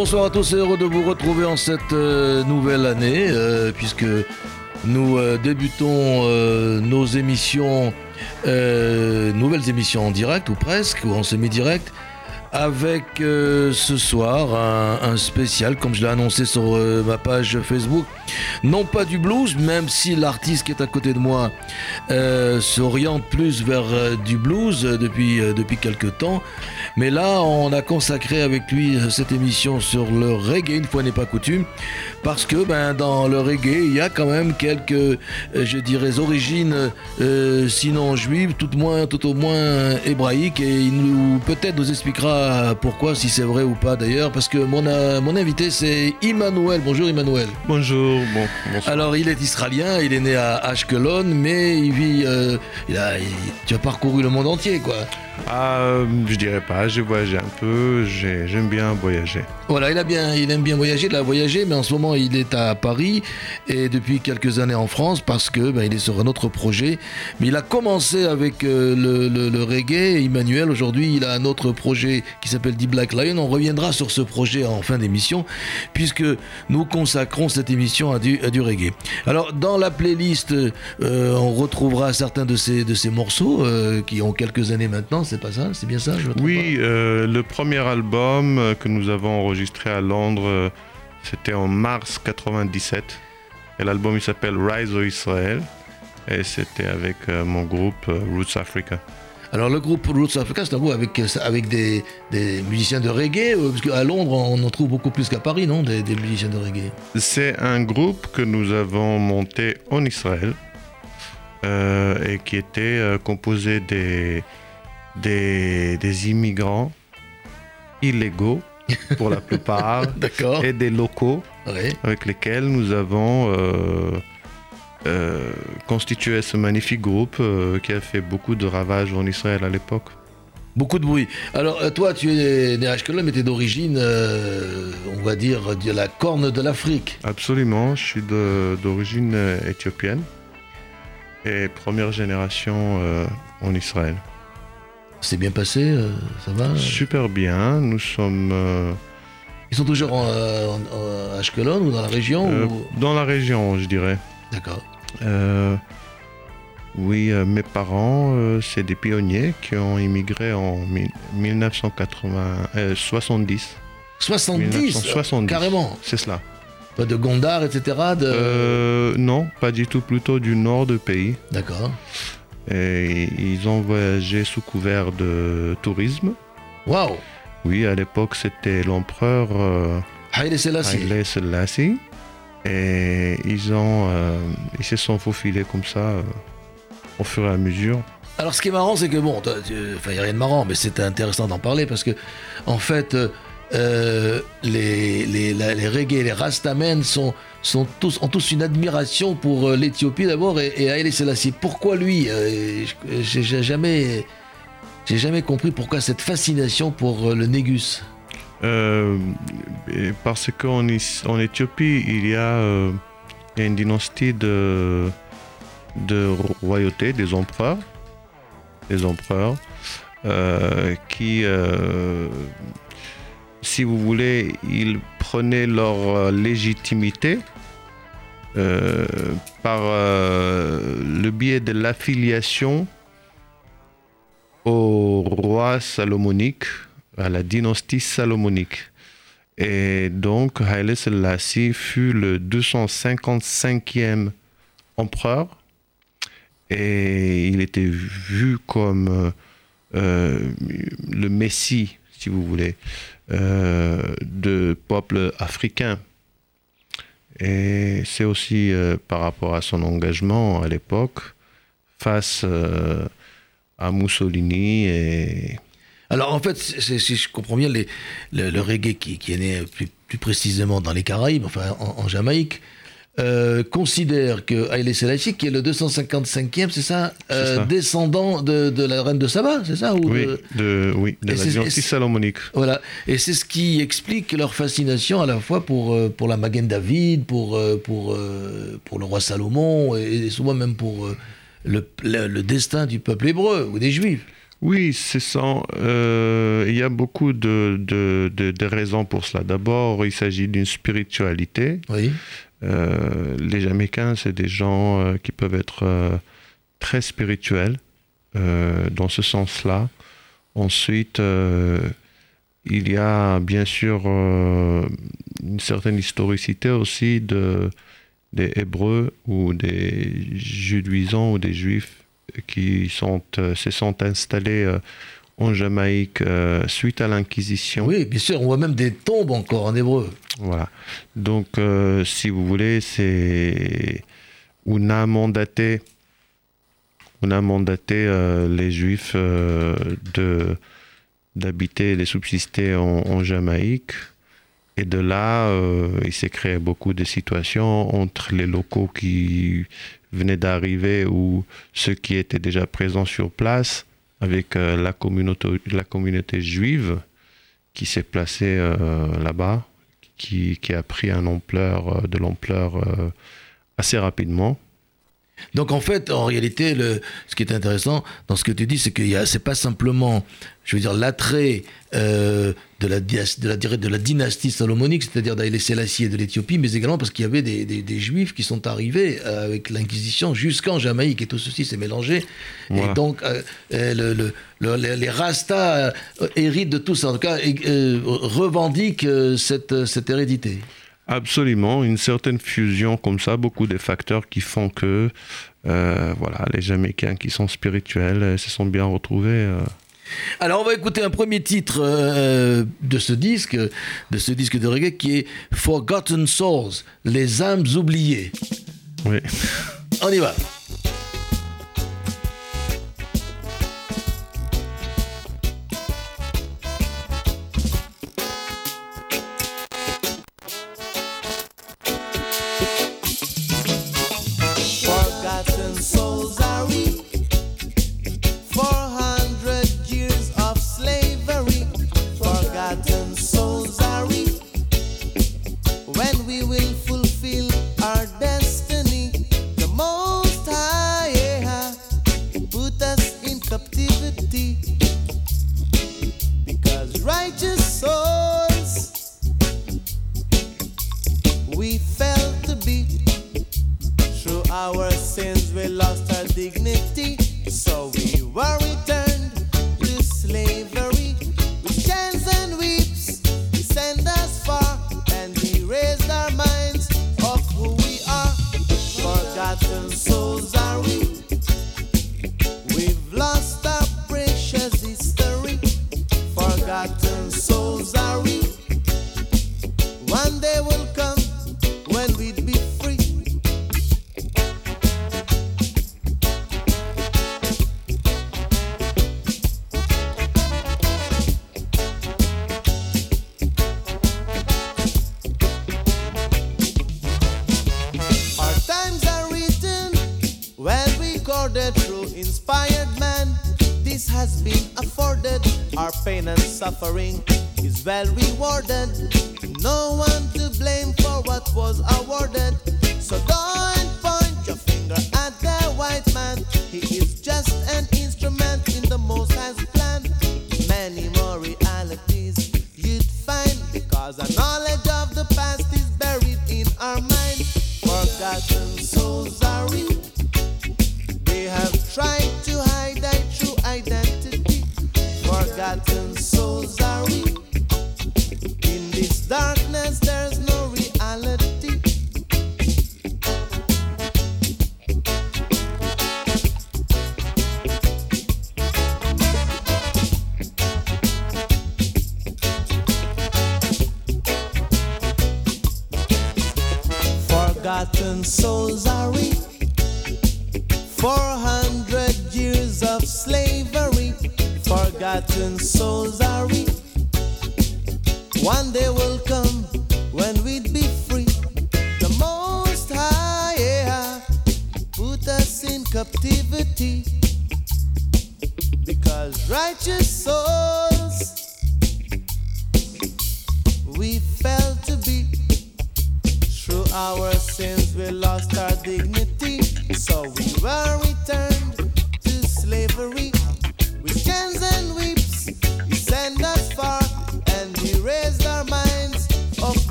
Bonsoir à tous et heureux de vous retrouver en cette euh, nouvelle année, euh, puisque nous euh, débutons nos émissions, nouvelles émissions en direct ou presque, ou en semi-direct, avec ce soir un, spécial, comme je l'ai annoncé sur ma page Facebook. Non pas du blues, même si l'artiste qui est à côté de moi s'oriente plus vers du blues depuis, depuis quelques temps. Mais là, on a consacré avec lui euh, cette émission sur le reggae, une fois n'est pas coutume, parce que ben, dans le reggae, il y a quand même quelques, euh, je dirais, origines, euh, sinon juives, tout, moins, tout au moins hébraïques, et il nous peut-être nous expliquera pourquoi, si c'est vrai ou pas d'ailleurs, parce que mon, mon invité c'est Emmanuel. Bonjour Emmanuel. Bonjour. Bon, Alors il est israélien, il est né à Ashkelon, mais il vit, il a, tu as parcouru le monde entier, quoi. Ah, je dirais pas, j'ai voyagé un peu, j'aime bien voyager. Voilà, il, a bien, il aime bien voyager, il a voyagé, mais en ce moment il est à Paris et depuis quelques années en France parce que ben, il est sur un autre projet. Mais il a commencé avec euh, le, reggae. Emmanuel, aujourd'hui, il a un autre projet qui s'appelle The Black Lion. On reviendra sur ce projet en fin d'émission puisque nous consacrons cette émission à du, reggae. Alors, dans la playlist, euh, on retrouvera certains de ces, de ces morceaux euh, qui ont quelques années maintenant c'est pas ça C'est bien ça Oui, euh, le premier album euh, que nous avons enregistré à Londres, euh, c'était en mars 97. Et l'album il s'appelle Rise of Israel. Et c'était avec mon groupe Roots Africa. Alors le groupe Roots Africa, c'est un groupe avec, avec des, musiciens de reggae, parce qu'à Londres, on en trouve beaucoup plus qu'à Paris, non des, des, musiciens de reggae? C'est un groupe que nous avons monté en Israël et qui était composé des, des, immigrants illégaux pour la plupart et des locaux avec lesquels nous avons euh, euh, constitué ce magnifique groupe euh, qui a fait beaucoup de ravages en Israël à l'époque. Beaucoup de bruit. Alors toi, tu es né à Ashkelon, mais tu es d'origine, on va dire, de la corne de l'Afrique. Absolument, je suis d'origine éthiopienne et première génération en Israël. C'est bien passé, euh, ça va Super bien, nous sommes... Euh, Ils sont toujours à Ashkelon ou dans la région euh, Dans la région, je dirais. D'accord. oui, mes parents, c'est des pionniers qui ont immigré en 1970. 70 70 Carrément C'est cela. Pas de Gondar, etc. De... non, pas du tout, plutôt du nord du pays. D'accord. Et ils ont voyagé sous couvert de tourisme. Waouh Oui, à l'époque, c'était l'empereur euh, Haile Selassie. Et ils, ont, euh, ils se sont faufilés comme ça euh, au fur et à mesure. Alors, ce qui est marrant, c'est que bon, enfin, il n'y a rien de marrant, mais c'est intéressant d'en parler parce que, en fait, euh, les, reggae, les rastamen sont, ont tous une admiration pour euh, l'Éthiopie d'abord et, et Selassie. Pourquoi lui euh, J'ai jamais, compris pourquoi cette fascination pour le Négus? parce qu'en en Éthiopie, il y a une dynastie de, de royauté, des empereurs, des empereurs qui si vous voulez, ils prenaient leur euh, légitimité euh, par euh, le biais de l'affiliation au roi salomonique, à la dynastie salomonique. Et donc, Haile Selassie fut le 255e empereur et il était vu comme le Messie, si vous voulez, de peuples africains. Et c'est aussi euh, par rapport à son engagement à l'époque face euh, à Mussolini et... Alors en fait, si je comprends bien, le, reggae qui, est né plus, précisément dans les Caraïbes, enfin en, Jamaïque, euh, considère que Haile Selassie, qui est le 255e, c'est ça, euh, ça. descendant de, de la reine de Saba, c'est ça ou Oui, de- de, oui, de Et la dynastie salomonique. Voilà, et c'est ce qui explique leur fascination à la fois pour, euh, pour la Magen David, pour, euh, pour, euh, pour le roi Salomon, et, et souvent même pour le, le- le destin du peuple hébreu ou des Juifs. Oui, c'est ça. Euh, il y a beaucoup de, de, de- de raisons pour cela. D'abord, il s'agit d'une spiritualité. Oui, les Jamaïcains, c'est des gens euh, qui peuvent être euh, très spirituels euh, dans ce sens-là. Ensuite, euh, il y a bien sûr euh, une certaine historicité aussi de, des Hébreux ou des Judaisants ou des Juifs qui euh, se sont installés euh, en Jamaïque euh, suite à l'Inquisition. oui, bien sûr, on voit même des tombes encore en hébreu. Voilà. Donc, euh, si vous voulez, c'est. On a mandaté, on a mandaté euh, les Juifs de d'habiter et de subsister en, en Jamaïque. Et de là, il s'est créé beaucoup de situations entre les locaux qui venaient d'arriver ou ceux qui étaient déjà présents sur place avec euh, la, communauté, la communauté juive qui s'est placée euh, là-bas qui, a pris un ampleur, euh, de l'ampleur assez rapidement. Donc en fait, en réalité, le, ce qui est intéressant dans ce que tu dis, c'est que c'est pas simplement, je veux dire, l'attrait euh, de, la, dyas- de, la, de la dynastie salomonique, c'est-à-dire d'Haïlé Sélassie et de l'Éthiopie, mais également parce qu'il y avait des, des- des Juifs qui sont arrivés euh, avec l'Inquisition jusqu'en Jamaïque et tout ceci s'est mélangé. Voilà. Et donc euh, le, le- le- les, Rastas héritent de tout ça, en tout cas et, euh, revendiquent cette, cette hérédité. Absolument, une certaine fusion comme ça, beaucoup de facteurs qui font que euh, voilà, les Jamaïcains qui sont spirituels euh, se sont bien retrouvés. euh. Alors on va écouter un premier titre euh, de ce disque, de ce disque de reggae qui est Forgotten Souls, les âmes oubliées. Oui. On y va.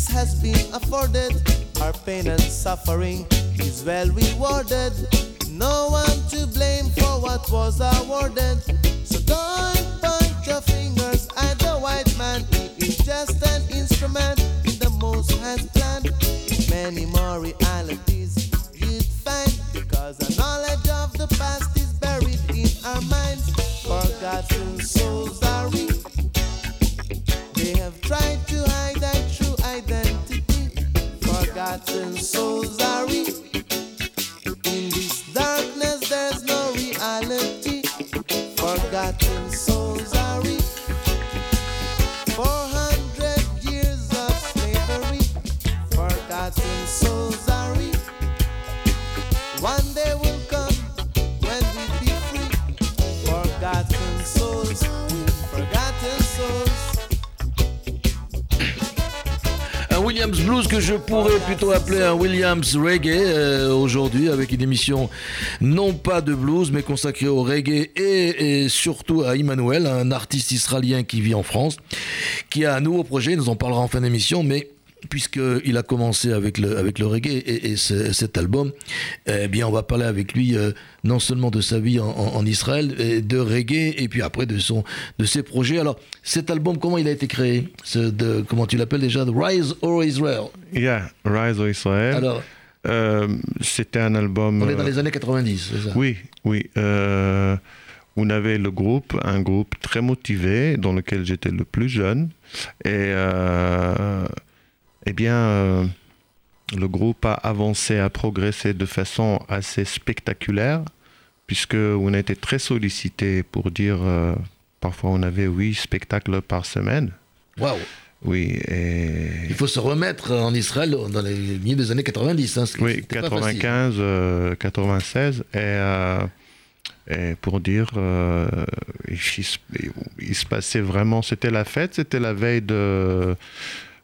This has been afforded. Our pain and suffering is well rewarded. No one to blame for what was awarded. So don't point your fingers at the white man. He is just an instrument in the most has planned. Many more realities you'd find because the knowledge of the past is buried in our minds. Forgotten souls are we. They have tried to hide. Forgotten souls Blues que je pourrais plutôt appeler un Williams Reggae euh, aujourd'hui avec une émission non pas de blues mais consacrée au reggae et, surtout à Emmanuel, un artiste israélien qui vit en France, qui a un nouveau projet, nous en parlera en fin d'émission, mais puisqu'il a commencé avec le, avec le reggae et, et ce- cet album, eh bien on va parler avec lui euh, non seulement de sa vie en, en- en Israël, et de reggae et puis après de, son, de ses projets. Alors cet album, comment il a été créé? De, Comment tu l'appelles déjà? The Rise or Israel? Yeah, Rise of Israel. Alors, Euh, C'était un album. on est dans euh, les années 90, c'est ça? Oui, oui. euh, on avait le groupe, un groupe très motivé, dans lequel j'étais le plus jeune. Et eh bien, euh, le groupe a avancé, a progressé de façon assez spectaculaire, puisque on a été très sollicité pour dire, euh, parfois on avait huit spectacles par semaine. Waouh Oui, et Il faut se remettre en Israël dans les milieux des années 90. Hein, Oui, c'était pas facile. 95, euh, 96. Et, euh, et pour dire, euh, il se passait vraiment, c'était la fête, c'était la veille de.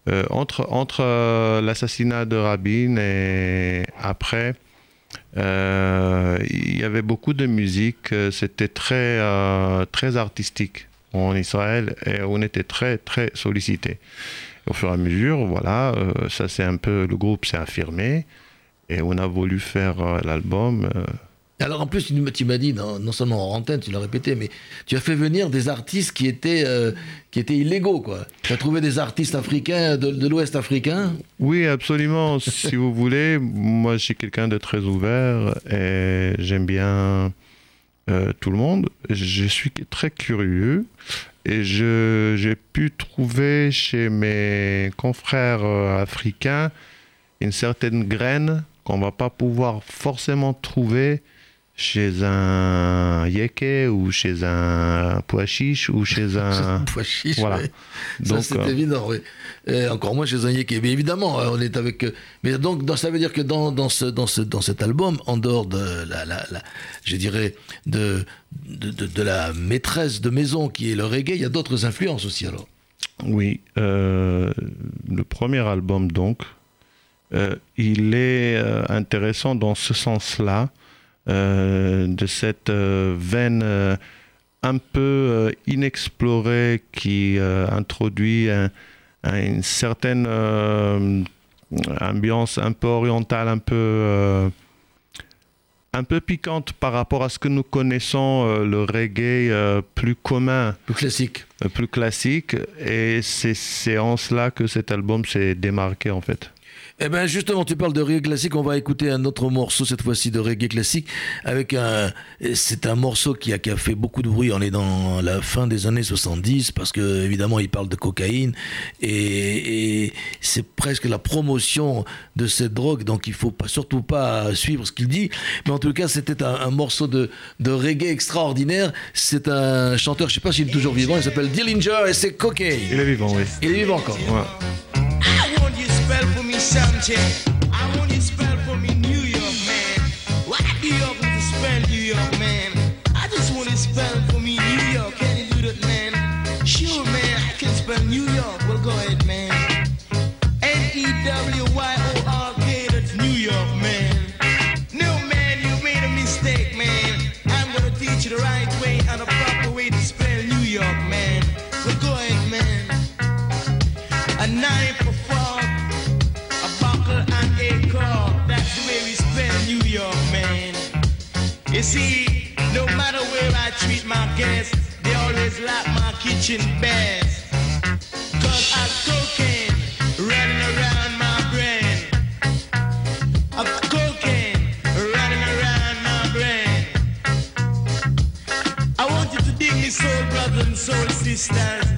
Euh, entre entre euh, l'assassinat de Rabin et après, euh, il y avait beaucoup de musique, c'était très, très artistique en Israël et on était très, très sollicité. Au fur et à mesure, voilà, ça c'est un peu, le groupe s'est affirmé et on a voulu faire l'album. Alors en plus, tu m'as dit, non, seulement en antenne, tu l'as répété, mais tu as fait venir des artistes qui étaient, euh, qui étaient illégaux. Tu as trouvé des artistes africains de, l'Ouest africain? Oui, absolument. si vous voulez, moi je suis quelqu'un de très ouvert et j'aime bien euh, tout le monde. Je suis très curieux et j'ai pu trouver chez mes confrères euh, africains une certaine graine qu'on va pas pouvoir forcément trouver chez un yeke ou chez un pois chiche ou chez un Pois chiche, voilà. ouais. Donc, c'est euh, évident, oui. Et encore moins chez un yéké. Mais évidemment, euh, on est avec. euh, Mais donc, dans- ça veut dire que dans, dans, ce, dans, ce, dans cet album, en dehors de la, la, la- je dirais, de, de, de- de la maîtresse de maison qui est le reggae, il y a d'autres influences aussi, alors. Oui, euh, le premier album donc, euh, il est intéressant dans ce sens-là, euh, de cette euh, veine euh, un peu euh, inexplorée qui euh, introduit un- un- une certaine euh, ambiance un peu orientale, un peu euh, un peu piquante par rapport à ce que nous connaissons euh, le reggae euh, plus commun Le classique. euh, plus classique et c'est en cela que cet album s'est démarqué en fait. Eh ben justement, tu parles de reggae classique, on va écouter un autre morceau cette fois-ci de reggae classique avec un c'est un morceau qui a, qui a fait beaucoup de bruit, on est dans la fin des années 70 parce que évidemment, il parle de cocaïne et, et c'est presque la promotion de cette drogue donc il faut pas surtout pas suivre ce qu'il dit, mais en tout cas, c'était un, un morceau de de reggae extraordinaire, c'est un chanteur, je sais pas s'il est toujours vivant, il s'appelle Dillinger et c'est cocaine. Il est vivant, oui. Il est vivant encore. Ouais. I want you to spell for me something. I want You see, no matter where I treat my guests, they always like my kitchen best. Cause I cocaine running around my brain. A cocaine running around my brain. I want you to dig me soul brothers and soul sisters.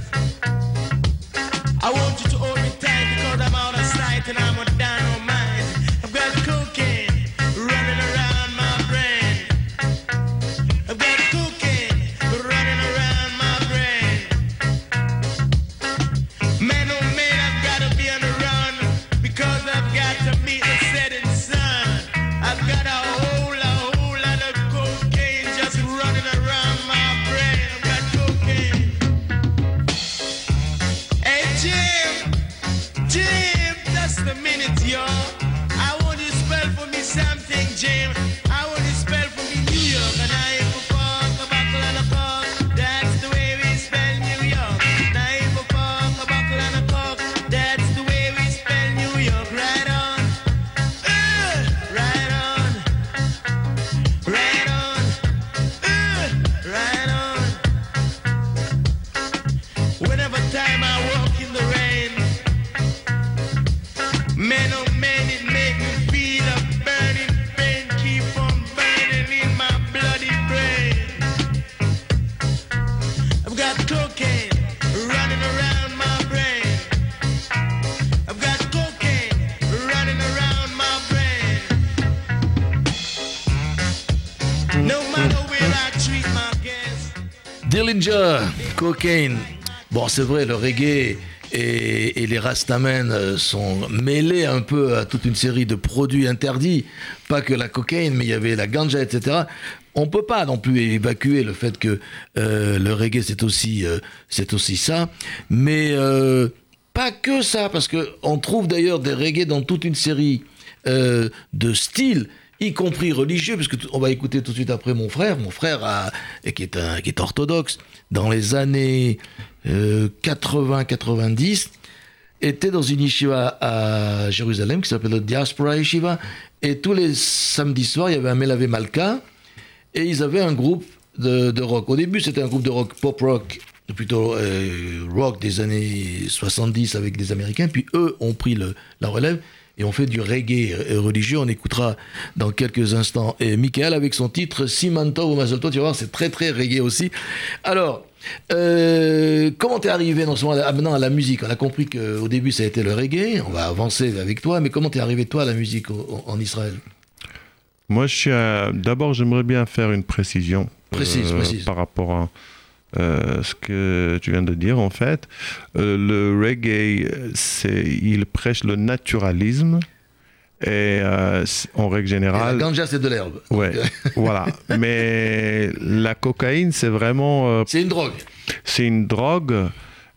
Cocaine. Bon, c'est vrai, le reggae et, les rastamen euh, sont mêlés un peu à toute une série de produits interdits. Pas que la cocaïne, mais il y avait la ganja, etc. On peut pas non plus évacuer le fait que euh, le reggae c'est aussi euh, aussi ça, mais pas que ça, parce que on trouve d'ailleurs des reggae dans toute une série de styles y compris religieux, parce que on va écouter tout de suite après mon frère, mon frère qui, est un, qui est orthodoxe, dans les années euh, 80-90, était dans une yeshiva à Jérusalem qui s'appelle le Diaspora Yeshiva, et tous les samedis soirs, il y avait un Melavé Malka, et ils avaient un groupe de, de rock. Au début, c'était un groupe de rock, pop rock, plutôt euh, rock des années 70 avec des Américains, puis eux ont pris le, la relève et on fait du reggae euh, religieux. On écoutera dans quelques instants et Michael avec son titre Simanto ou Mazelto. Tu vas voir, c'est très très reggae aussi. Alors, euh, comment t'es arrivé non seulement à maintenant à la musique? On a compris qu'au début ça a été le reggae. On va avancer avec toi, mais comment t'es arrivé toi à la musique au- en Israël? Moi, je suis. à- D'abord, j'aimerais bien faire une précision. Précise, précise. Par rapport à euh, ce que tu viens de dire, en fait. Euh, le reggae, c'est, il prêche le naturalisme. Et euh, en règle Et La générale. ganja c'est de l'herbe. Ouais, voilà. Mais la cocaïne, c'est vraiment. c'est une drogue. c'est une drogue.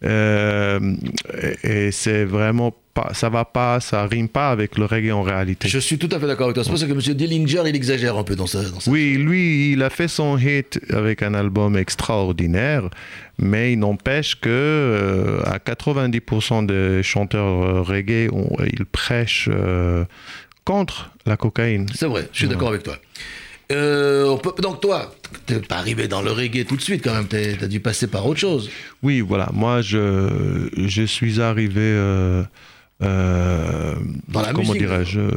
et et c'est vraiment pas. Ça va pas, ça rime pas avec le reggae en réalité. Je suis tout à fait d'accord avec toi. C'est pour ça que M. Dillinger, il exagère un peu dans ça. Dans Oui, lui, il a fait son hit avec un album extraordinaire, mais il n'empêche que euh, à 90% des chanteurs euh, reggae, on- ils prêchent euh, contre la cocaïne. C'est vrai, je suis d'accord avec toi. Euh, on peut- donc toi, t'es pas arrivé dans le reggae tout de suite quand même, t'as dû passer par autre chose. Oui, voilà. Moi, je, je suis arrivé euh, euh, Dans la comment dirais-je, euh,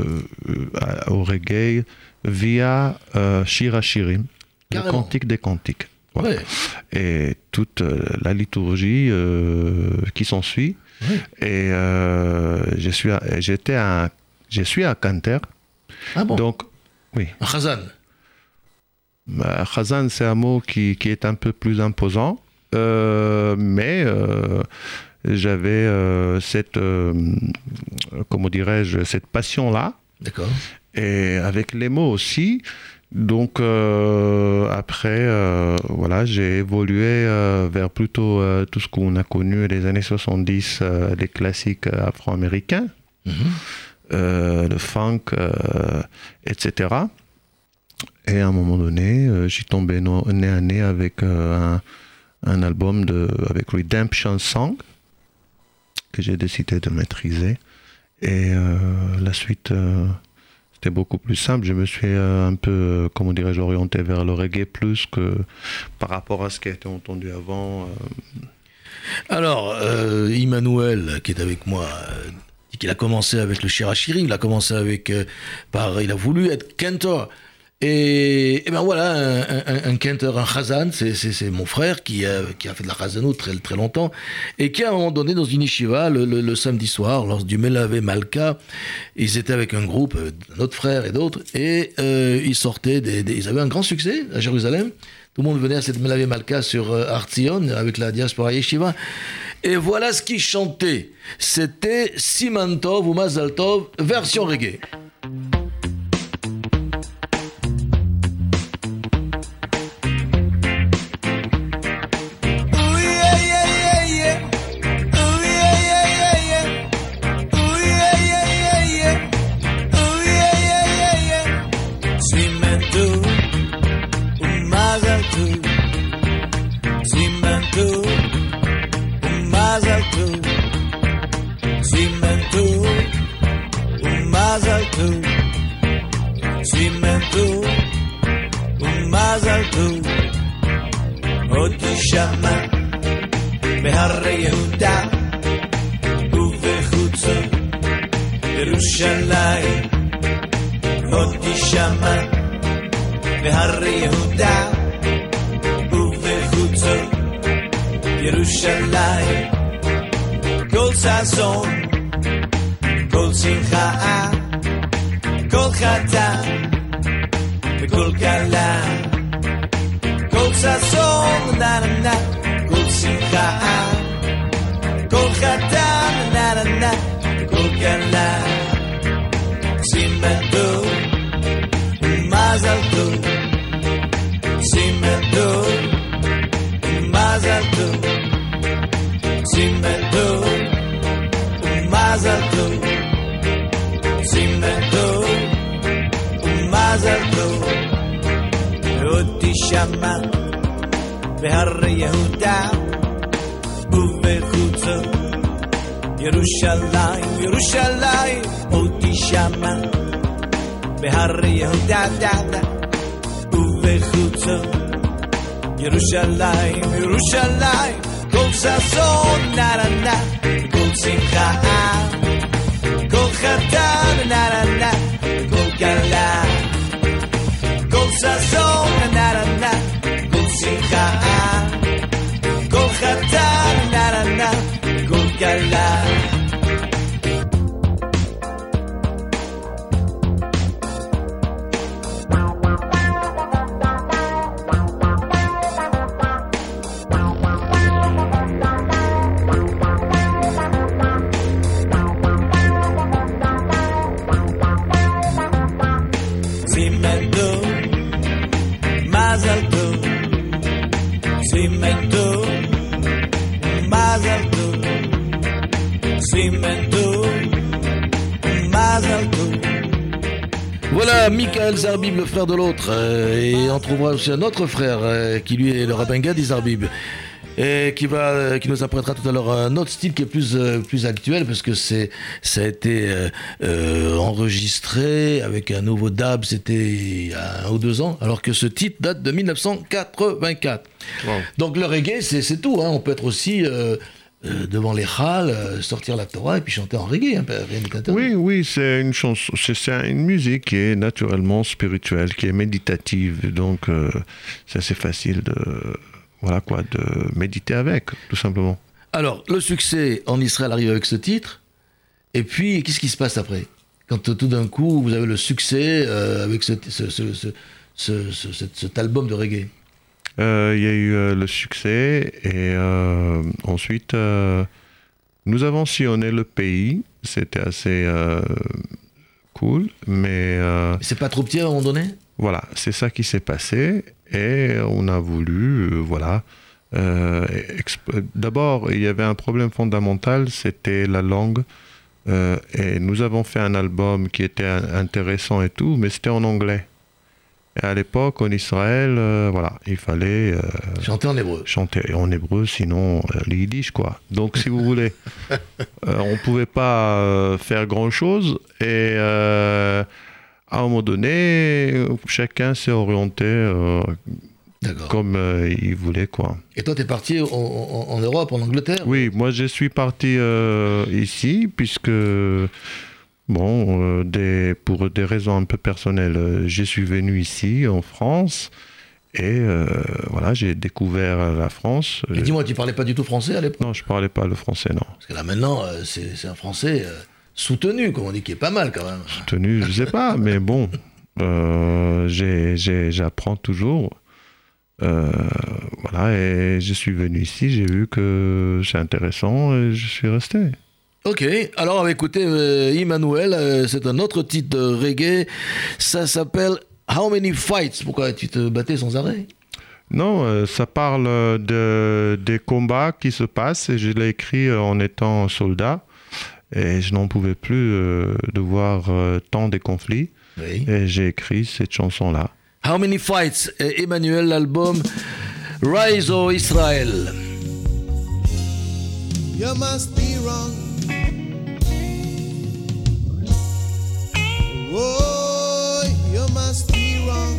euh, au reggae via euh, Shira Shirim, le cantique des cantiques. Voilà. Ouais. Et toute la liturgie qui s'ensuit. Ouais. Et je suis à- j'étais à, je suis à Canter. Ah bon Donc, oui. Un Khazan. Bah, Khazan, c'est un mot qui, qui est un peu plus imposant, mais j'avais euh, cette, euh, comment dirais-je, cette passion-là, D'accord. et avec les mots aussi. Donc euh, après, euh, voilà, j'ai évolué euh, vers plutôt tout ce qu'on a connu les années 70, euh, les classiques afro-américains, Mhm. euh, le funk, etc. Et à un moment donné, euh, j'y tombé no- nez à nez avec un, un album de, avec Redemption Song que j'ai décidé de maîtriser. Et euh, la suite, euh, c'était beaucoup plus simple. Je me suis euh, un peu, comment dirais-je, orienté vers le reggae plus que par rapport à ce qui a été entendu avant. Alors, euh, Emmanuel, qui est avec moi, dit qu'il a commencé avec le Shirashiri, il a commencé avec, par, il a voulu être cantor. Et, et ben voilà, un, un, un cantor, un Khazan, c'est, mon frère qui a, qui a fait de la Khazanout très, très longtemps, et qui à un moment donné, dans une yeshiva, le, le, le samedi soir, lors du Melavé Malka, ils étaient avec un groupe, euh, notre frère et d'autres, et euh, ils sortaient, des, des- ils avaient un grand succès à Jérusalem. Tout le monde venait à cette Melavé Malka sur euh, Artzion, avec la diaspora yeshiva. Et voilà ce qu'ils chantaient. C'était Simantov ou Mazaltov, version reggae. Michael Zarbib, le frère de l'autre. euh, et on trouvera aussi un autre frère euh, qui lui est le rabbin Gadi Zarbib. Et qui, va, euh, qui nous apprêtera tout à l'heure un autre style qui est plus, plus actuel parce que c'est, ça a été euh, enregistré avec un nouveau dab, c'était il y a un ou deux ans, alors que ce titre date de 1984. Wow. Donc le reggae, c'est, c'est tout. hein. On peut être aussi euh, euh, devant les halles, euh, sortir la Torah et puis chanter en reggae, hein, rien. Oui, oui, c'est une chanson, c'est c'est une musique qui est naturellement spirituelle, qui est méditative, donc euh, c'est assez facile de, voilà quoi, de méditer avec, tout simplement. Alors, le succès en Israël arrive avec ce titre, et puis qu'est-ce qui se passe après? Quand tout d'un coup vous avez le succès euh, avec ce, ce- ce- ce- ce- ce- cet- album de reggae Il y a eu euh, le succès et euh, ensuite euh, nous avons sillonné le pays. C'était assez euh, cool, mais euh, C'est pas trop petit à un moment donné? voilà, c'est ça qui s'est passé et on a voulu, euh, voilà. euh, D'abord, il y avait un problème fondamental, c'était la langue. Euh, et nous avons fait un album qui était in- intéressant et tout, mais c'était en anglais. Et à l'époque, en Israël, euh, voilà, il fallait euh, Chanter en hébreu. chanter en hébreu, sinon euh, quoi. Donc, si vous voulez, euh, on pouvait pas faire grand-chose. Et à un moment donné, chacun s'est orienté comme il voulait, quoi. Et toi, t'es parti en, Europe, en Angleterre? Oui, moi, je suis parti ici, puisque... Bon, euh, des, pour des raisons un peu personnelles, euh, je suis venu ici, en France, et euh, voilà, j'ai découvert la France. Et dis-moi, tu parlais pas du tout français à l'époque? Non, je parlais pas le français, non. Parce que là maintenant, c'est un français soutenu, comme on dit, qui est pas mal quand même. Tenu, je sais pas, mais bon, j'apprends toujours. Voilà, et je suis venu ici, j'ai vu que c'est intéressant et je suis resté. Ok, alors écouter euh, Emmanuel, euh, c'est un autre titre de reggae, ça s'appelle How Many Fights? Pourquoi tu te battais sans arrêt? Non, euh, ça parle de, des combats qui se passent et je l'ai écrit en étant soldat et je n'en pouvais plus euh, de voir euh, tant des conflits Oui. et j'ai écrit cette chanson-là. How Many Fights? Et Emmanuel, l'album Rise of Israel. You must be wrong. Oh, you must be wrong.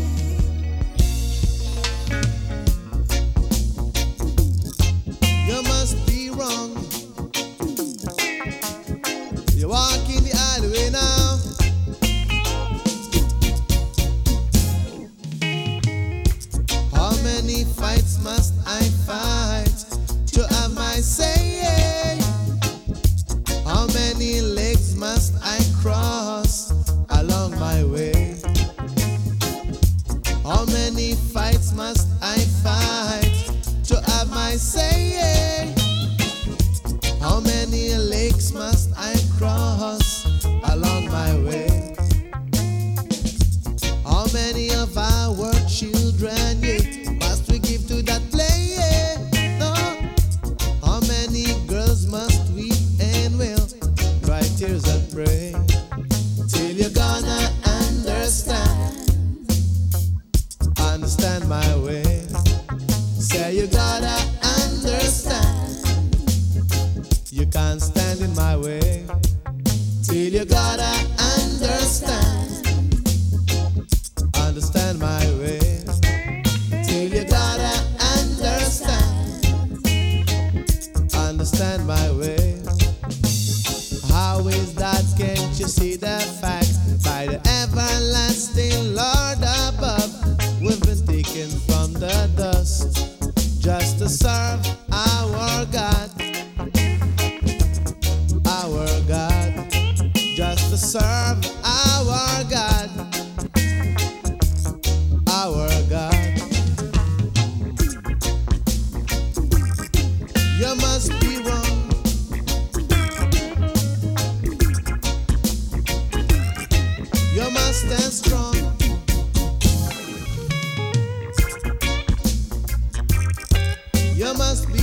You must be wrong. You walk in the alleyway now. You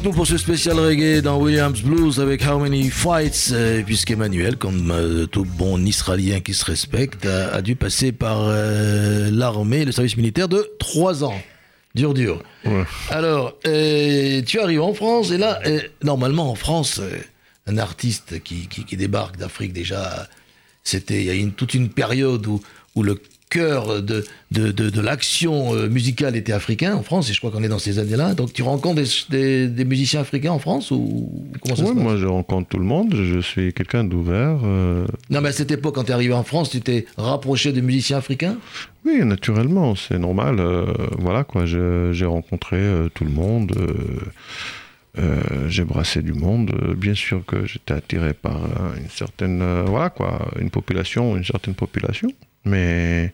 avec nous pour ce spécial reggae dans Williams Blues avec How Many Fights, euh, puisqu'Emmanuel, comme euh, tout bon Israélien qui se respecte, a, a dû passer par euh, l'armée, le service militaire de 3 ans. Dur, dur. Ouais. Alors, euh, tu arrives en France, et là, euh, normalement en France, un artiste qui, qui- qui débarque d'Afrique déjà, c'était il y a une, toute une période où, où le cœur de, de, de, de l'action euh, musicale était africain en France, et je crois qu'on est dans ces années-là. Donc tu rencontres des, des, des musiciens africains en France ou comment ça Ouais, se passe? moi, je rencontre tout le monde. Je suis quelqu'un d'ouvert. euh, Non, mais à cette époque, quand tu es arrivé en France, tu t'es rapproché des musiciens africains? Oui, naturellement, c'est normal. euh, voilà quoi, j'ai rencontré euh, tout le monde. euh, j'ai brassé du monde. bien sûr que j'étais attiré par une certaine, euh, voilà quoi, une population, une certaine population. Mais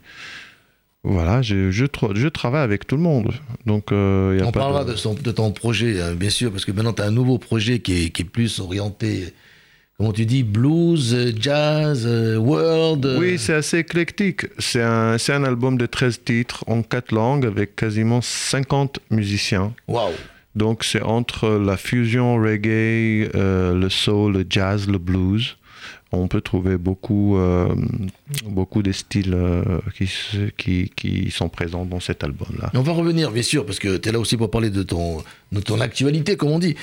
voilà, je, je, tra- je travaille avec tout le monde. Donc, euh, y a On pas parlera de... de, son- de ton projet, hein, bien sûr, parce que maintenant tu as un nouveau projet qui est, qui est plus orienté, comment tu dis, blues, euh, jazz, euh, world. euh, Oui, c'est assez éclectique. C'est un, un album de 13 titres en 4 langues avec quasiment 50 musiciens. Waouh Donc c'est entre la fusion reggae, euh, le soul, le jazz, le blues. On peut trouver beaucoup, euh, beaucoup des styles euh, qui, se- qui, qui sont présents dans cet album-là. On va revenir, bien sûr, parce que tu es là aussi pour parler de ton, de ton actualité, comme on dit.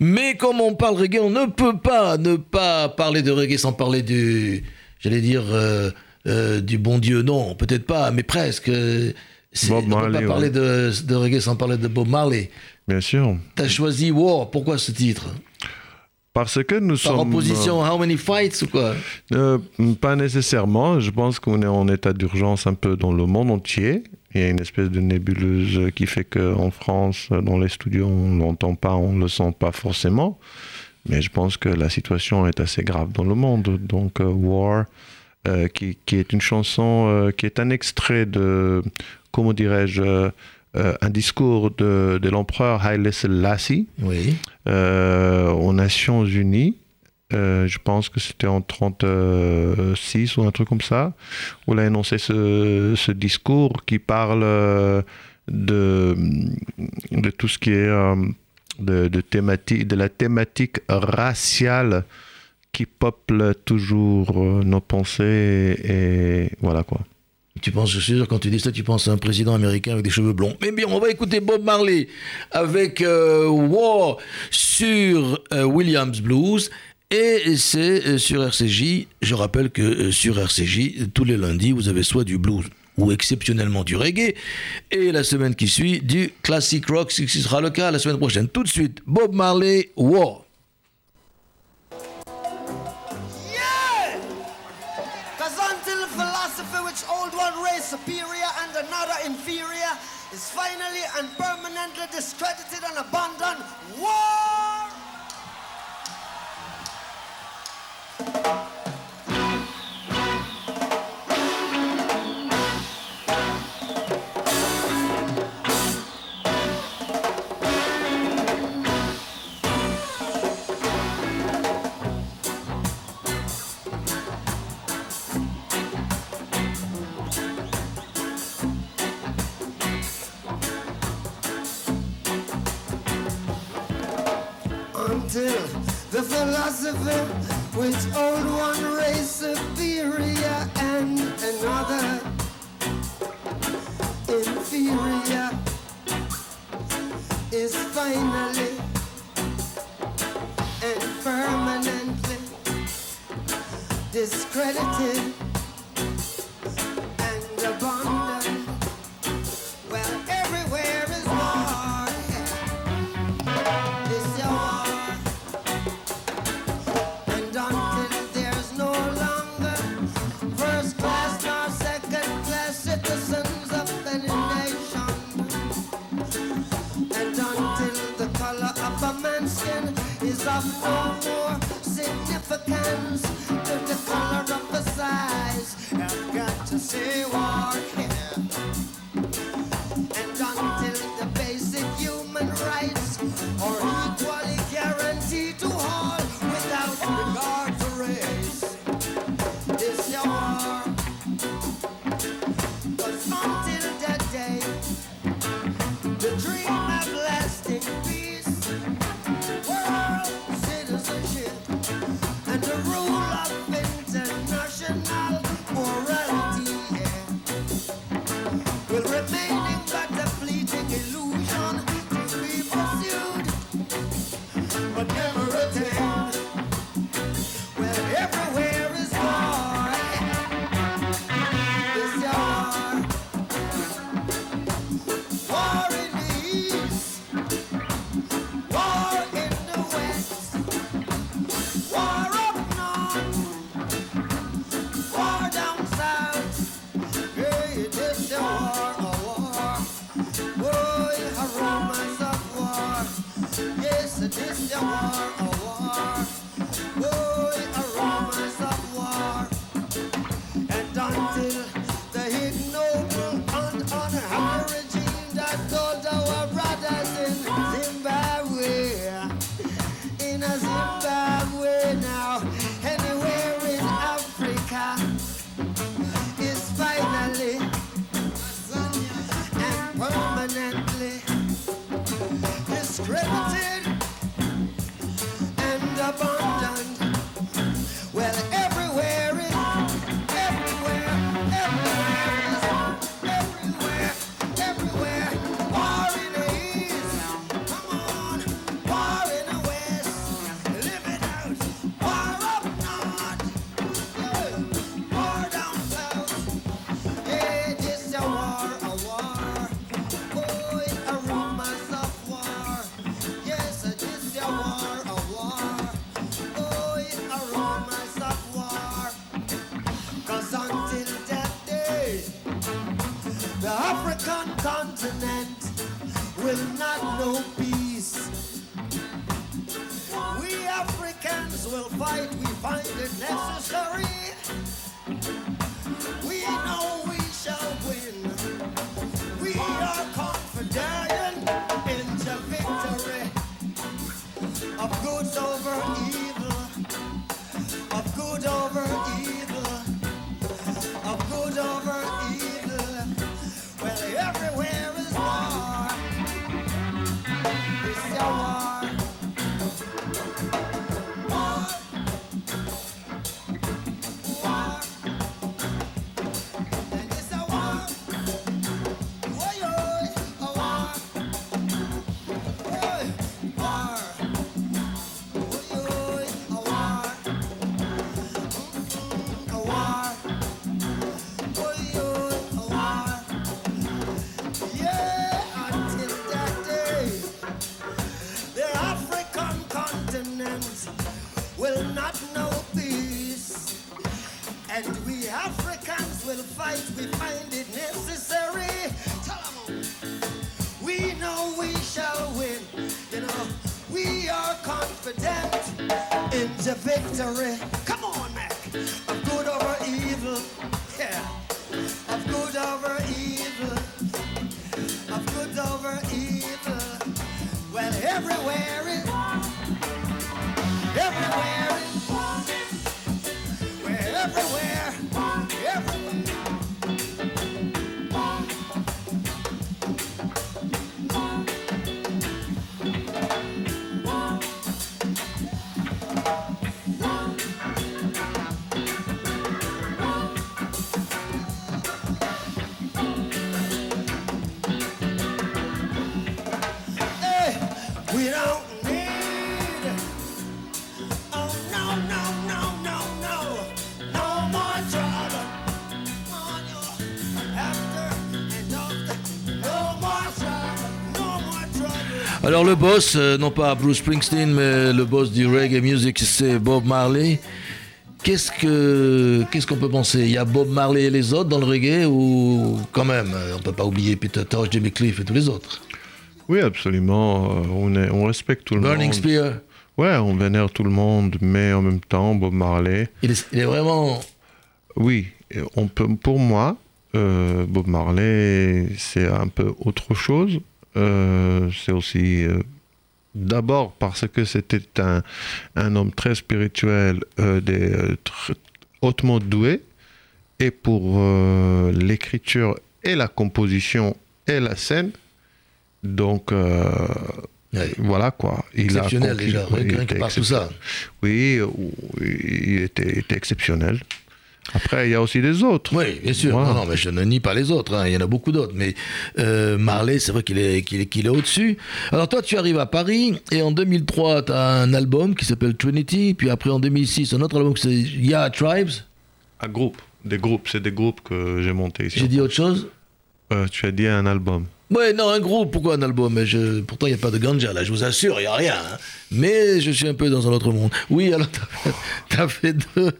Mais comme on parle reggae, on ne peut pas ne pas parler de reggae sans parler du, j'allais dire, euh, du bon Dieu. Non, peut-être pas, mais presque. Bob on ne peut Marley, pas parler ouais. de, de reggae sans parler de Bob Marley. Bien sûr. Tu as choisi War, pourquoi ce titre? Parce que nous Par sommes... opposition à How Many Fights ou quoi? Euh, pas nécessairement. Je pense qu'on est en état d'urgence un peu dans le monde entier. Il y a une espèce de nébuleuse qui fait qu'en France, dans les studios, on l'entend pas, on le sent pas forcément. Mais je pense que la situation est assez grave dans le monde. Donc, euh, War, euh, qui, qui est une chanson, euh, qui est un extrait de, comment dirais-je, euh, un discours de, de l'empereur Haile Selassie Oui. euh, aux Nations Unies. Euh, je pense que c'était en 36 ou un truc comme ça, où il a énoncé ce, ce discours qui parle de, de tout ce qui est de, de, thématique, de la thématique raciale qui peuple toujours nos pensées et, et voilà quoi. Tu penses, je suis sûr, quand tu dis ça, tu penses à un président américain avec des cheveux blonds. Mais bien, on va écouter Bob Marley avec euh, War sur euh, Williams Blues. Et c'est euh, sur RCJ. Je rappelle que sur RCJ, tous les lundis, vous avez soit du blues ou exceptionnellement du reggae. Et la semaine qui suit, du classic rock, ce sera le cas la semaine prochaine. Tout de suite, Bob Marley, War. Finally and permanently discredited and abandoned, war! of with old one race superior and another. Inferior is finally and permanently discredited. the war. up on Alors le boss, euh, non pas Bruce Springsteen, mais le boss du reggae music, c'est Bob Marley. Qu'est-ce que qu'est-ce qu'on peut penser? Il y a Bob Marley et les autres dans le reggae ou quand même euh, on peut pas oublier Peter Tosh, Jimmy Cliff et tous les autres? Oui, absolument. euh, On, est, on respecte tout le Burning monde. Spear, Ouais, on vénère tout le monde, mais en même temps, Bob Marley. il est, il est vraiment Oui, on peut, pour moi, euh, Bob Marley, c'est un peu autre chose. Euh, c'est aussi euh, d'abord parce que c'était un, un homme très spirituel, euh, des, hautement doué, et pour l'écriture et la composition et la scène. Donc ouais, voilà quoi. Il a exceptionnel déjà, rien que- par tout ça. oui, il était, était exceptionnel. Après, il y a aussi des autres. Oui, bien sûr. Voilà. Non, non, mais je ne nie pas les autres. hein. Il y en a beaucoup d'autres. Mais euh, Marley, c'est vrai qu'il est, qu'il est, qu'il est au-dessus. Alors toi, tu arrives à Paris et en 2003, tu as un album qui s'appelle Trinity. Puis après, en 2006, un autre album qui s'appelle Yeah Tribes. Un groupe, des groupes, c'est des groupes que j'ai montés ici. J'ai dit autre chose? Euh, tu as dit un album. Ouais, non, un groupe. Pourquoi un album? Je... Pourtant, il n'y a pas de ganja là. Je vous assure, il n'y a rien. hein. Mais je suis un peu dans un autre monde. Oui, alors tu as fait deux,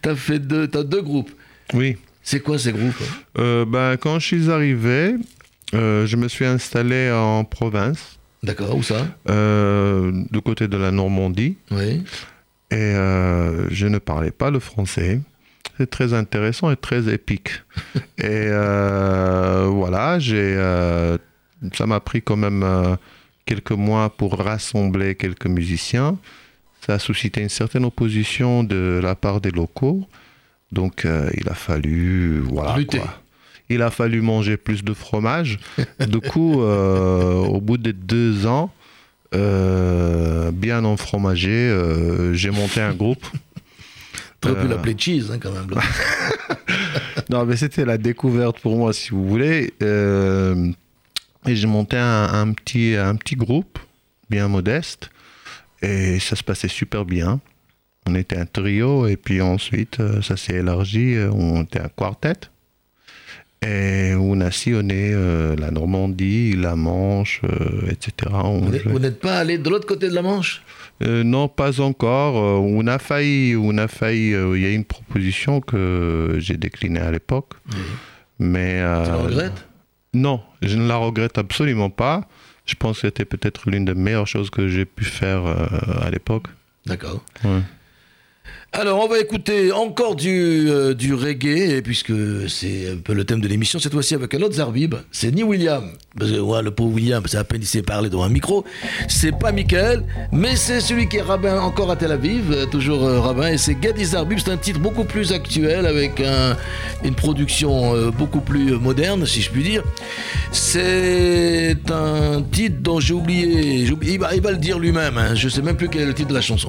t'as fait deux, t'as deux groupes. Oui. C'est quoi ces groupes? Euh, ben, quand je suis arrivé, euh, je me suis installé en province, D'accord, où ça? Euh, du côté de la Normandie, Oui. et je ne parlais pas le français. C'est très intéressant et très épique. et euh, voilà, j'ai, euh, ça m'a pris quand même euh, quelques mois pour rassembler quelques musiciens. Ça a suscité une certaine opposition de la part des locaux. Donc il a fallu voilà Lutter. quoi. Il a fallu manger plus de fromage. du coup, au bout de deux ans, bien enfromagé, j'ai monté un groupe. Tu aurais pu Euh. l'appeler Cheese, hein, quand même. là. Non, mais c'était la découverte pour moi, si vous voulez. Euh, et j'ai monté un, un petit, un petit groupe, bien modeste, et ça se passait super bien. On était un trio, et puis ensuite, euh, ça s'est élargi, euh, on était un quartet. Et on a sillonné euh, la Normandie, la Manche, euh, etc. On vous n'êtes pas allé de l'autre côté de la Manche? Euh, non, pas encore. Euh, on a failli, on a failli. euh, Il y a une proposition que j'ai déclinée à l'époque, mais euh, Tu le regrettes? non, je ne la regrette absolument pas. Je pense que c'était peut-être l'une des meilleures choses que j'ai pu faire à l'époque. D'accord. Ouais. Alors, on va écouter encore du, euh, reggae, puisque c'est un peu le thème de l'émission, cette fois-ci avec un autre Zarbib. C'est ni William, le pauvre William, c'est à peine il s'est parlé devant un micro. C'est pas Michael, mais c'est celui qui est rabbin encore à Tel Aviv, euh, toujours euh, rabbin, et c'est Gadi Zarbib. C'est un titre beaucoup plus actuel, avec un- une production beaucoup plus moderne, si je puis dire. C'est un titre dont j'ai oublié, il va le dire lui-même, hein, je sais même plus quel est le titre de la chanson.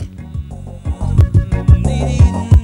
No,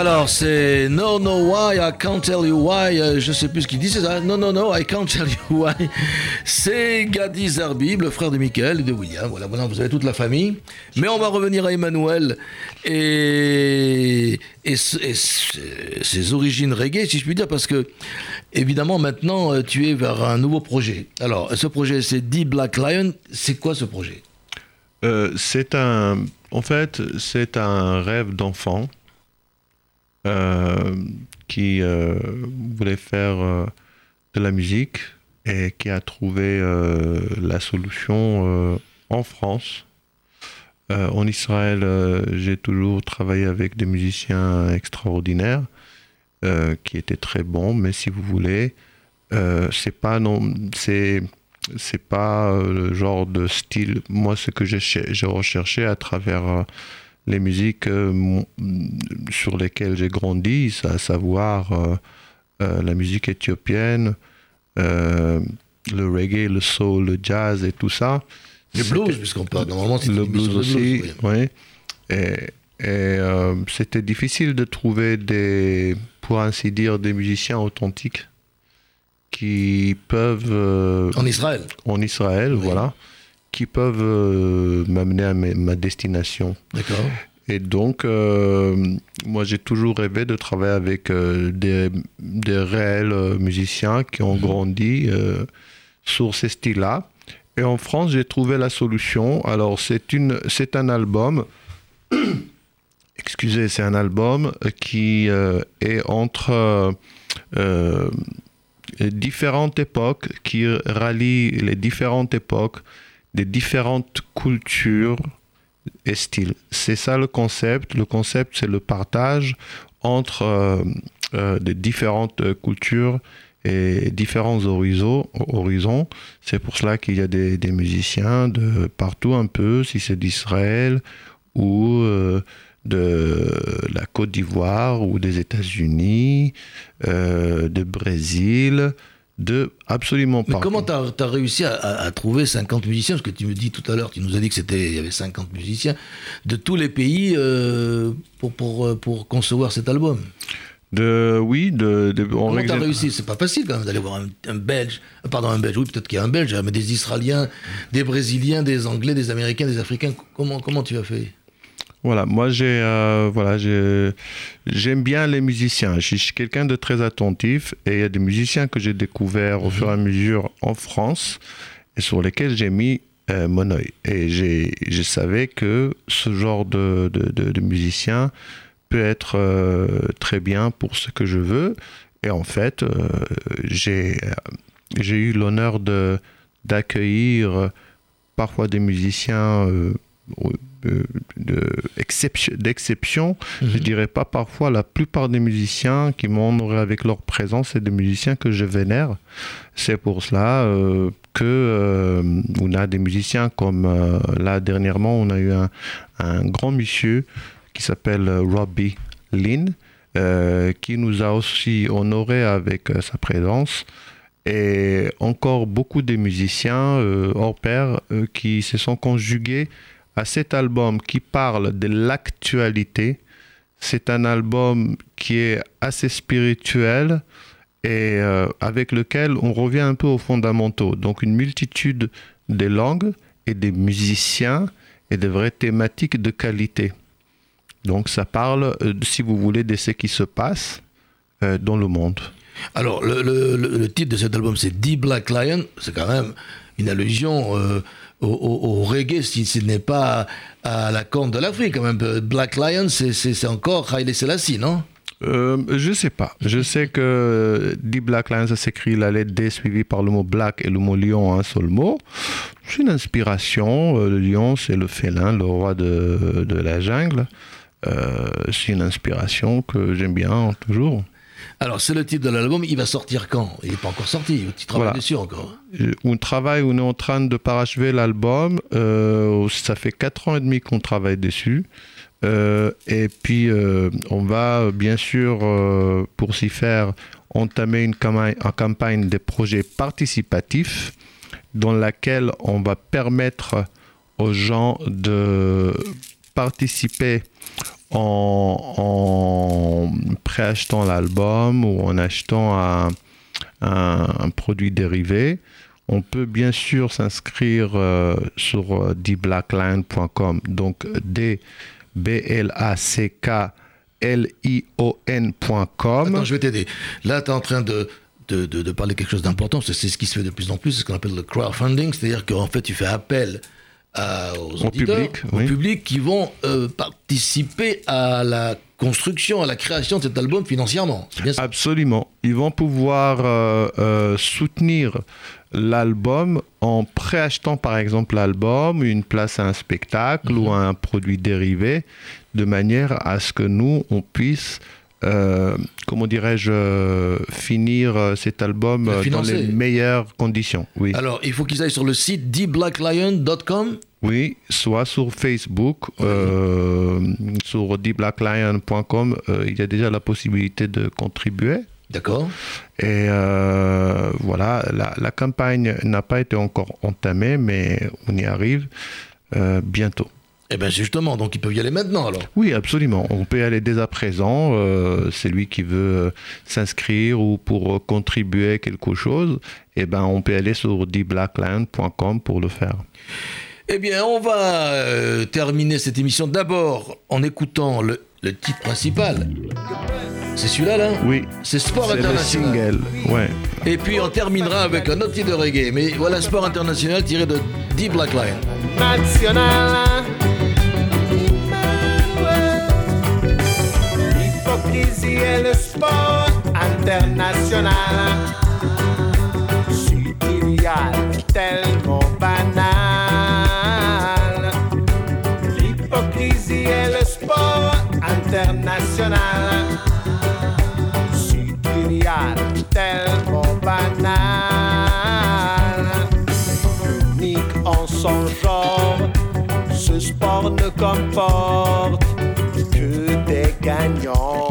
Alors, c'est No, no, why, I can't tell you why. euh, je sais plus ce qu'il dit, c'est ça. No, no, no, I can't tell you why. C'est Gadi Zerbib, le frère de Michael et de William. Voilà, voilà, vous avez toute la famille. Mais on va revenir à Emmanuel et, et, ses origines reggae, si je puis dire, parce que, évidemment, maintenant, euh, tu es vers un nouveau projet. Alors, ce projet, c'est The Black Lion. C'est quoi ce projet? Euh, c'est un, en fait, c'est un rêve d'enfant qui euh, voulait faire euh, de la musique et qui a trouvé euh, la solution euh, en France. Euh, en Israël, euh, j'ai toujours travaillé avec des musiciens extraordinaires euh, qui étaient très bons, mais si vous voulez, euh, c'est pas non, c'est c'est pas euh, le genre de style. Moi, ce que j'ai cher- j'ai recherché à travers euh, les musiques euh, sur lesquelles j'ai grandi, à savoir euh, euh, la musique éthiopienne, le reggae, le soul, le jazz et tout ça. Le blues, puisqu'on parle. Normalement, c'est le blues aussi, oui. oui. Et, et, euh, c'était difficile de trouver des, pour ainsi dire, des musiciens authentiques qui peuvent euh, En Israël. en Israël, Oui. voilà, qui peuvent euh, m'amener à ma destination. D'accord. Et donc, euh, moi, j'ai toujours rêvé de travailler avec euh, des, des réels musiciens qui ont grandi euh, sur ces styles-là. Et en France, j'ai trouvé la solution. Alors, c'est une, c'est un album. Excusez, c'est un album qui est entre différentes époques, qui rallie les différentes époques, des différentes cultures et styles. C'est ça le concept. Le concept, c'est le partage entre euh, euh, différentes cultures et différents horizons. C'est pour cela qu'il y a des, des musiciens de partout un peu, si c'est d'Israël ou euh, de la Côte d'Ivoire ou des États-Unis, euh, de Brésil, de absolument Mais partout. comment tu as, réussi à, à- à trouver 50 musiciens? Parce que tu me dis tout à l'heure, tu nous as dit que c'était il y avait 50 musiciens de tous les pays euh, pour, pour, euh, pour concevoir cet album. de, oui, de, de- en Comment règle tu as générale- réussi? C'est pas facile quand même d'aller voir un, un Belge, euh, pardon, un Belge, oui, peut-être qu'il y a un Belge, mais des Israéliens, des Brésiliens, des Anglais, des Américains, des Africains. Comment, comment tu as fait? Voilà, moi j'ai euh, voilà, j'ai- j'aime bien les musiciens. Je suis quelqu'un de très attentif et il y a des musiciens que j'ai découverts au fur et à mesure en France et sur lesquels j'ai mis euh, mon œil. Et je savais que ce genre de, de, de- musicien peut être euh, très bien pour ce que je veux. Et en fait, j'ai eu l'honneur d'accueillir parfois des musiciens euh, euh, de d'exception. Je dirais pas parfois, la plupart des musiciens qui m'ont honoré avec leur présence, c'est des musiciens que je vénère. C'est pour cela euh, que euh, on a des musiciens comme euh, là dernièrement, on a eu un, un grand monsieur qui s'appelle Robbie Lynn, qui nous a aussi honoré avec sa présence. Et encore beaucoup de musiciens euh, hors pair euh, qui se sont conjugués à cet album qui parle de l'actualité. C'est un album qui est assez spirituel et euh, avec lequel on revient un peu aux fondamentaux. Donc une multitude de langues et des musiciens et de vraies thématiques de qualité. Donc ça parle, euh, si vous voulez, de ce qui se passe euh, dans le monde. Alors, le, titre de cet album, c'est The Black Lion. C'est quand même une allusion au, au- au reggae, si ce n'est pas à la corne de l'Afrique. Quand même, Black Lion, c'est- encore Haile Selassie, non? Euh, je sais pas. Je sais que The Black Lion, ça s'écrit la lettre D suivie par le mot black et le mot lion, un seul mot. C'est une inspiration. Euh, Le lion, c'est le félin, le roi de, de la jungle. Euh, c'est une inspiration que j'aime bien toujours. Alors, c'est le titre de l'album. Il va sortir quand? Il n'est pas encore sorti. Tu travailles Voilà. dessus encore. Euh, On travaille, on est en train de parachever l'album. Euh, ça fait 4 ans et demi qu'on travaille dessus. Euh, et puis, euh, on va bien sûr, euh, pour s'y faire, entamer une campagne, une campagne de projets participatifs dans laquelle on va permettre aux gens de participer en, préachetant l'album ou en achetant un, produit dérivé. On peut bien sûr s'inscrire euh, sur euh, dblackline.com, donc d b l a c k l i o n.com. Attends, je vais t'aider. Là, tu es en train de, de, de- parler quelque chose d'important, c'est ce qui se fait de plus en plus, c'est ce qu'on appelle le crowdfunding, c'est-à-dire qu'en fait, tu fais appel à- aux Au auditeurs, public, au oui. public qui vont euh, participer à la construction, à la création de cet album financièrement. Bien Absolument. Ils vont pouvoir euh, euh, soutenir l'album en préachetant par exemple l'album, une place à un spectacle ou un produit dérivé, de manière à ce que nous, on puisse, euh, comment dirais-je, euh, finir euh, cet album euh, dans les meilleures conditions. Oui. Alors, il faut qu'ils aillent sur le site theblacklion.com. Oui, soit sur Facebook, sur dblacklion.com, il y a déjà la possibilité de contribuer. D'accord Et voilà, la, la campagne n'a pas été encore entamée, mais on y arrive bientôt. Eh bien, justement, donc ils peuvent y aller maintenant, alors. Oui, absolument. On peut y aller dès à présent. Euh, celui qui veut euh, s'inscrire ou pour euh, contribuer à quelque chose, eh ben, on peut aller sur dblackland.com pour le faire. Eh bien, on va euh, terminer cette émission d'abord en écoutant le, le titre principal. C'est celui-là, là? Oui, C'est Sport c'est le International. single. Ouais. Et puis on terminera avec un autre titre de reggae. Mais voilà Sport International tiré de Deep Black Line. national. L'hypocrisie est le sport international. Subtilial, tellement banal. L'hypocrisie est le sport international. Subtilial, tellement banal unique en son genre. Ce sport ne comporte que des gagnants.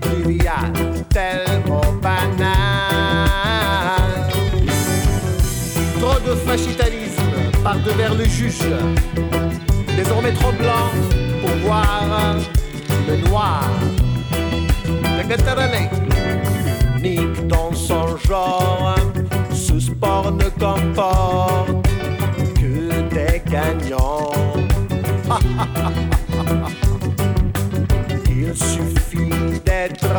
Trivial, tellement banal. Trop de fachitalisme par devers le juge. Désormais trop blanc pour voir le noir. unique dans son genre. Ce sport ne comporte que des gagnants. Suffit d'être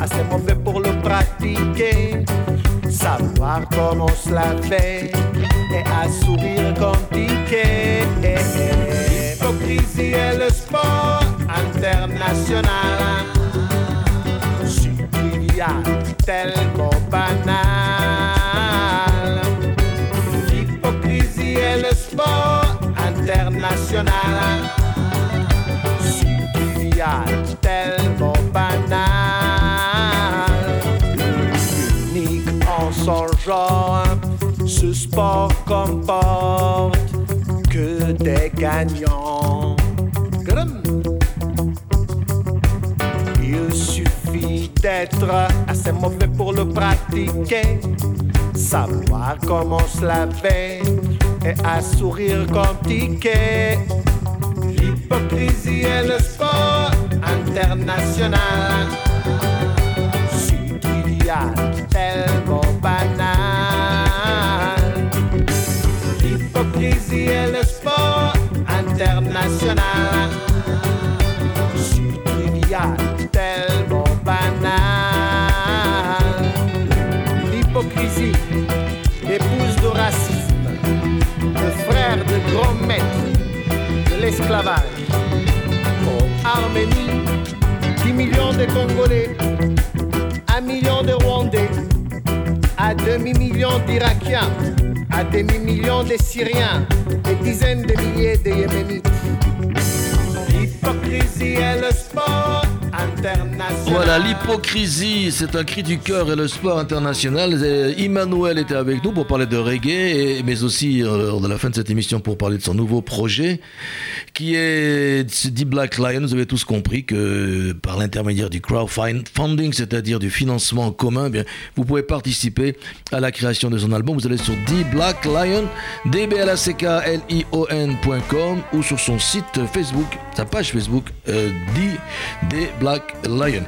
assez mauvais pour le pratiquer, savoir comment se laver et à sourire piqué. L'hypocrisie est le sport international subtilial, tellement banal. L'hypocrisie est le sport international. Tellement banal. Unique en son genre, ce sport comporte que des gagnants. Il suffit d'être assez mauvais pour le pratiquer, savoir comment se laver et à sourire comme ticket. L'hypocrisie est le sport international. Subtilial, tellement banal. L'hypocrisie est le sport international trivial, tellement banal. L'hypocrisie, l'épouse de racisme, le frère de grand maître de l'esclavage. Arménie, 10 millions de Congolais, 1 million de Rwandais, à demi-million d'Irakiens, à demi-million de Syriens, des dizaines de milliers de Yéménites. l'hypocrisie et le Voilà, l'hypocrisie, c'est un cri du cœur et le sport international. Emmanuel était avec nous pour parler de reggae, mais aussi euh, lors de la fin de cette émission pour parler de son nouveau projet, qui est dit Black Lion. Vous avez tous compris que par l'intermédiaire du crowdfunding, c'est-à-dire du financement commun, eh bien, vous pouvez participer à la création de son album. Vous allez sur D Black Lion, dblacklion.com ou sur son site Facebook, sa page Facebook, euh, D, D Black Lion.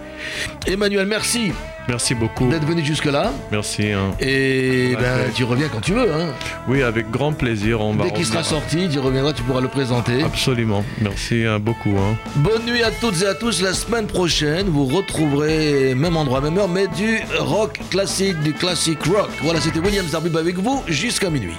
Emmanuel, merci Merci beaucoup. d'être venu jusque-là. Merci. hein. Et ben, tu reviens quand tu veux. Hein. Oui, avec grand plaisir. On Dès qu'il sera sorti, tu reviendras, tu pourras le présenter. Absolument. Merci hein, beaucoup. hein. Bonne nuit à toutes et à tous. La semaine prochaine, vous retrouverez même endroit, même heure, mais du rock classique, du classique rock. Voilà, c'était William Zarbib avec vous jusqu'à minuit.